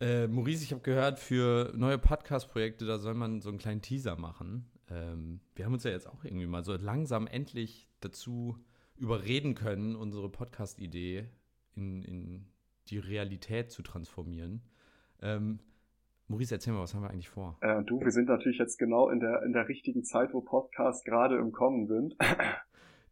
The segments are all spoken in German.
Äh, Maurice, ich habe gehört, für neue Podcast-Projekte, da soll man so einen kleinen Teaser machen. Ähm, wir haben uns ja jetzt auch irgendwie mal so langsam endlich dazu überreden können, unsere Podcast-Idee in, in die Realität zu transformieren. Ähm, Maurice, erzähl mal, was haben wir eigentlich vor? Äh, du, wir sind natürlich jetzt genau in der, in der richtigen Zeit, wo Podcasts gerade im Kommen sind.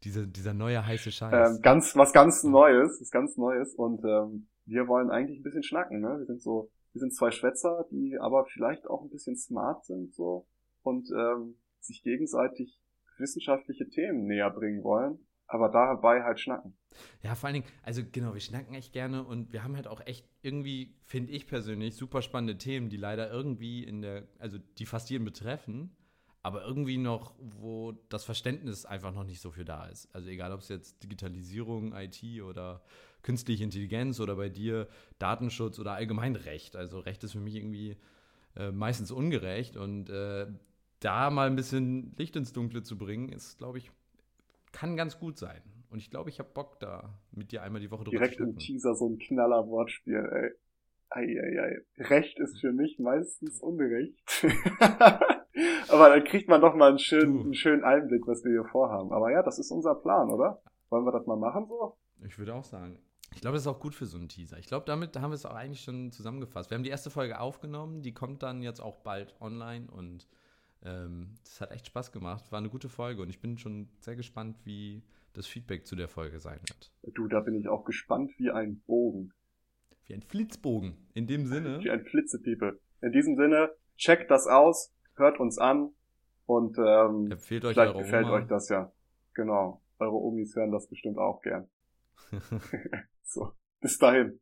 Diese, dieser neue heiße Scheiß. Ähm, ganz, was ganz Neues, was ganz Neues. Und ähm, wir wollen eigentlich ein bisschen schnacken, ne? Wir sind so, wir sind zwei Schwätzer, die aber vielleicht auch ein bisschen smart sind so und ähm, sich gegenseitig wissenschaftliche Themen näher bringen wollen aber dabei halt schnacken. Ja, vor allen Dingen, also genau, wir schnacken echt gerne und wir haben halt auch echt irgendwie, finde ich persönlich, super spannende Themen, die leider irgendwie in der, also die fast jeden betreffen, aber irgendwie noch, wo das Verständnis einfach noch nicht so für da ist. Also egal, ob es jetzt Digitalisierung, IT oder künstliche Intelligenz oder bei dir Datenschutz oder allgemein Recht. Also Recht ist für mich irgendwie äh, meistens ungerecht und äh, da mal ein bisschen Licht ins Dunkle zu bringen, ist, glaube ich, kann ganz gut sein. Und ich glaube, ich habe Bock da mit dir einmal die Woche drüber Direkt im Teaser so ein knaller Wortspiel, ey. Eieiei. Recht ist für mich meistens ungerecht. Aber dann kriegt man doch mal einen schönen, einen schönen Einblick, was wir hier vorhaben. Aber ja, das ist unser Plan, oder? Wollen wir das mal machen so? Ich würde auch sagen. Ich glaube, das ist auch gut für so einen Teaser. Ich glaube, damit haben wir es auch eigentlich schon zusammengefasst. Wir haben die erste Folge aufgenommen, die kommt dann jetzt auch bald online und ähm, das hat echt Spaß gemacht. War eine gute Folge und ich bin schon sehr gespannt, wie das Feedback zu der Folge sein wird. Du, da bin ich auch gespannt wie ein Bogen. Wie ein Flitzbogen. In dem Sinne. Wie ein Flitzepiepe. In diesem Sinne, checkt das aus, hört uns an und ähm, Empfehlt euch vielleicht gefällt Oma. euch das ja. Genau. Eure Omis hören das bestimmt auch gern. so, bis dahin.